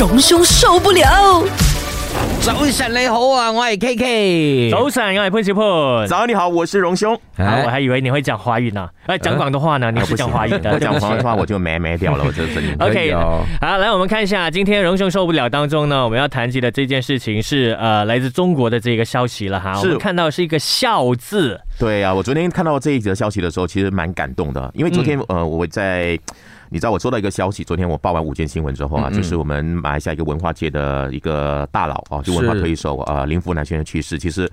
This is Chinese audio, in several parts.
荣兄受不了。早晨你好啊，我系 K K。早晨，我系潘小潘。早，你好，我是荣兄。啊，我还以为你会讲华语呢，哎，讲广东话呢？你是讲华语的，我讲广东话我就咩咩掉了，我这声音。OK，好，来我们看一下，今天荣兄受不了当中呢，我们要谈及的这件事情是呃，来自中国的这个消息了哈。我们看到是一个孝字。对啊，我昨天看到这一则消息的时候，其实蛮感动的，因为昨天呃，我在。你知道我收到一个消息，昨天我报完五件新闻之后啊，就是我们马来西亚一个文化界的一个大佬啊，就文化推手啊林福南先生去世，其实。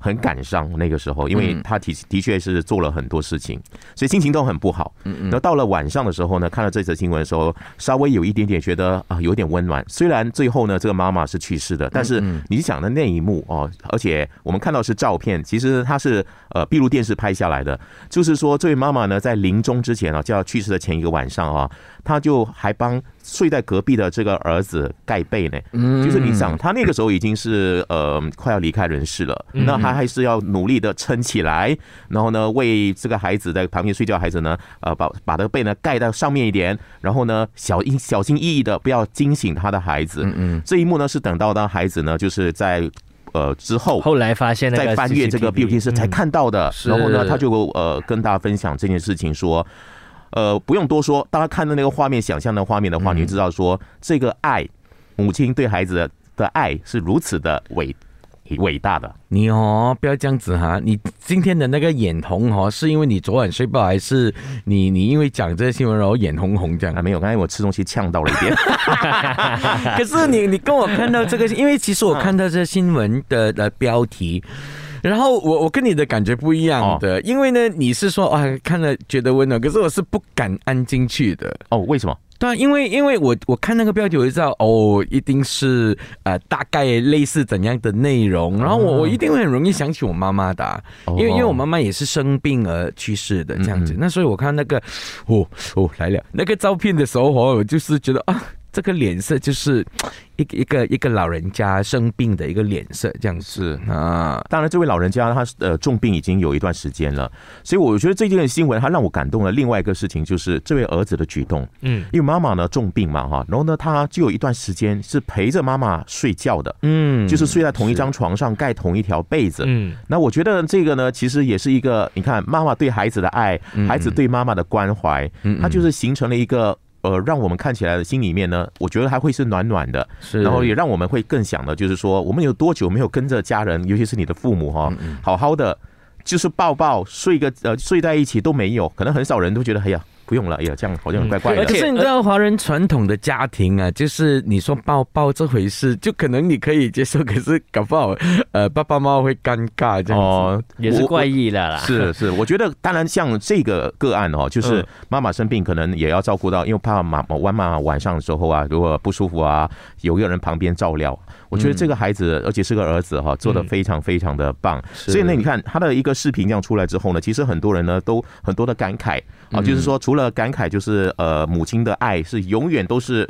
很感伤那个时候，因为他的的确是做了很多事情，所以心情都很不好。嗯嗯。那到了晚上的时候呢，看到这则新闻的时候，稍微有一点点觉得啊，有点温暖。虽然最后呢，这个妈妈是去世的，但是你想的那一幕哦，而且我们看到是照片，其实他是呃闭路电视拍下来的，就是说这位妈妈呢，在临终之前啊，就要去世的前一个晚上啊，她就还帮睡在隔壁的这个儿子盖被呢。嗯。就是你想，他那个时候已经是呃快要离开人世了，那还。他还是要努力的撑起来，然后呢，为这个孩子在旁边睡觉，孩子呢，呃，把把这个被呢盖到上面一点，然后呢，小心小心翼翼的不要惊醒他的孩子。嗯嗯，这一幕呢是等到当孩子呢就是在呃之后，后来发现在翻阅这个 B T 是才看到的。然后呢，他就呃跟大家分享这件事情，说呃不用多说，大家看到那个画面，想象的画面的话，你就知道说这个爱，母亲对孩子的爱是如此的伟。伟大的你哦，不要这样子哈！你今天的那个眼红哦，是因为你昨晚睡不好，还是你你因为讲这个新闻然后眼红红这样？啊，没有，刚才我吃东西呛到了一点。可是你你跟我看到这个，因为其实我看到这新闻的的标题，然后我我跟你的感觉不一样的，因为呢，你是说啊看了觉得温暖，可是我是不敢安进去的。哦，为什么？对，因为因为我我看那个标题我就知道哦，一定是呃大概类似怎样的内容，然后我我一定会很容易想起我妈妈的，因为因为我妈妈也是生病而去世的这样子，那所以我看那个哦哦来了那个照片的时候，我就是觉得啊。这个脸色就是一个一个一个老人家生病的一个脸色，这样子啊。当然，这位老人家他呃重病已经有一段时间了，所以我觉得这件新闻他让我感动了。另外一个事情就是这位儿子的举动，嗯，因为妈妈呢重病嘛哈，然后呢他就有一段时间是陪着妈妈睡觉的，嗯，就是睡在同一张床上盖同一条被子，嗯。那我觉得这个呢其实也是一个，你看妈妈对孩子的爱，孩子对妈妈的关怀，嗯，他就是形成了一个。呃，让我们看起来的心里面呢，我觉得还会是暖暖的，然后也让我们会更想的，就是说，我们有多久没有跟着家人，尤其是你的父母哈，好好的，就是抱抱睡个呃睡在一起都没有，可能很少人都觉得，哎呀。不用了，哎呀，这样好像很怪怪的。而且你知道，华人传统的家庭啊，就是你说抱抱这回事，就可能你可以接受，可是搞不好，呃，爸爸妈妈会尴尬这样子，也是怪异的啦。是是，我觉得当然像这个个案哦，就是妈妈生病，可能也要照顾到，因为怕妈妈晚妈晚上的时候啊，如果不舒服啊，有一个人旁边照料。我觉得这个孩子，而且是个儿子哈，做的非常非常的棒。所以呢，你看他的一个视频这样出来之后呢，其实很多人呢都很多的感慨啊，就是说除了感慨，就是呃母亲的爱是永远都是。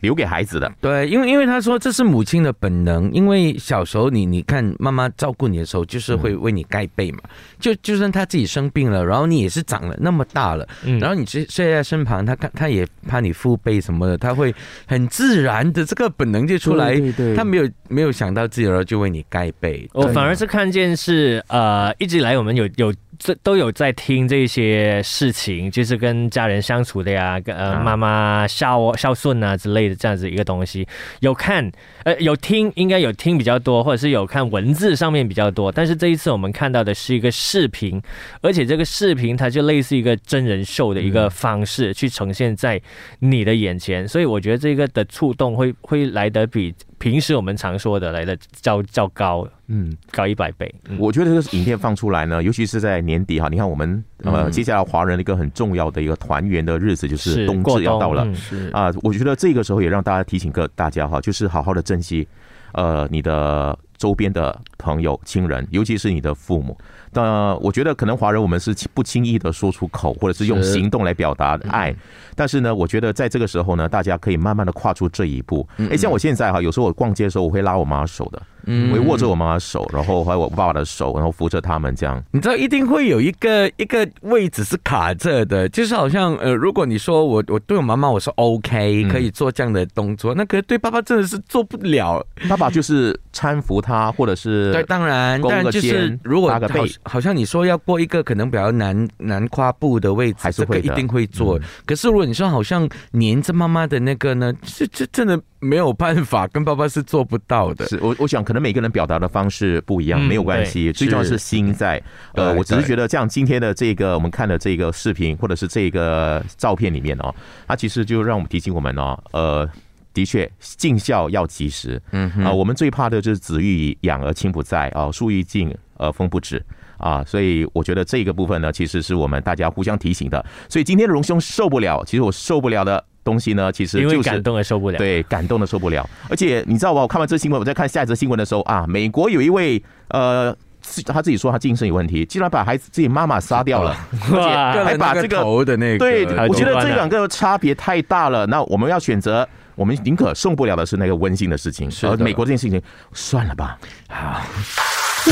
留给孩子的，对，因为因为他说这是母亲的本能，因为小时候你你看妈妈照顾你的时候，就是会为你盖被嘛，就就算他自己生病了，然后你也是长了那么大了，然后你睡睡在身旁，他看他也怕你父辈什么的，他会很自然的这个本能就出来，他没有没有想到自己儿就为你盖被，我反而是看见是呃一直以来我们有有。这都有在听这些事情，就是跟家人相处的呀，跟呃妈妈孝孝顺啊之类的这样子一个东西，有看呃有听，应该有听比较多，或者是有看文字上面比较多。但是这一次我们看到的是一个视频，而且这个视频它就类似一个真人秀的一个方式去呈现在你的眼前，所以我觉得这个的触动会会来得比。平时我们常说的来的较较高，嗯，高一百倍。我觉得这个影片放出来呢，尤其是在年底哈，你看我们呃接下来华人的一个很重要的一个团圆的日子就是冬至要到了，是啊，我觉得这个时候也让大家提醒个大家哈，就是好好的珍惜呃你的周边的朋友亲人，尤其是你的父母。那我觉得可能华人我们是不轻易的说出口，或者是用行动来表达爱。但是呢，我觉得在这个时候呢，大家可以慢慢的跨出这一步。哎，像我现在哈，有时候我逛街的时候，我会拉我妈手的。嗯我会握着我妈妈的手，然后还有我爸爸的手，然后扶着他们这样。你知道一定会有一个一个位置是卡着的，就是好像呃，如果你说我我对我妈妈我是 OK 嗯可以做这样的动作，那可是对爸爸真的是做不了。爸爸就是搀扶他，或者是对，当然，勾个当然就是如果好好像你说要过一个可能比较难难跨步的位置，还是会这个一定会做。嗯可是如果你说好像黏着妈妈的那个呢，这这真的没有办法，跟爸爸是做不到的。是我我想可能每个人表达的方式不一样，嗯没有关系，最重要是心在。呃，我只是觉得这样今天的这个我们看的这个视频或者是这个照片里面哦，它其实就让我们提醒我们哦，呃。的确，尽孝要及时。嗯啊、我们最怕的就是子欲养而亲不在啊，树欲静而风不止啊，所以我觉得这个部分呢，其实是我们大家互相提醒的。所以今天的荣兄受不了，其实我受不了的东西呢，其实就是因为感动的受不了。对，感动的受不了。而且你知道吧？我看完这新闻，我在看下一则新闻的时候啊，美国有一位呃，自他自己说他精神有问题，竟然把孩子自己妈妈杀掉了，哇割了那个还把这个头的那个，对，我觉得这两个差别太大了。那我们要选择，我们宁可受不了的是那个温馨的事情。而美国这件事情，算了吧。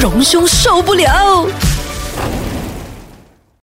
荣兄受不了。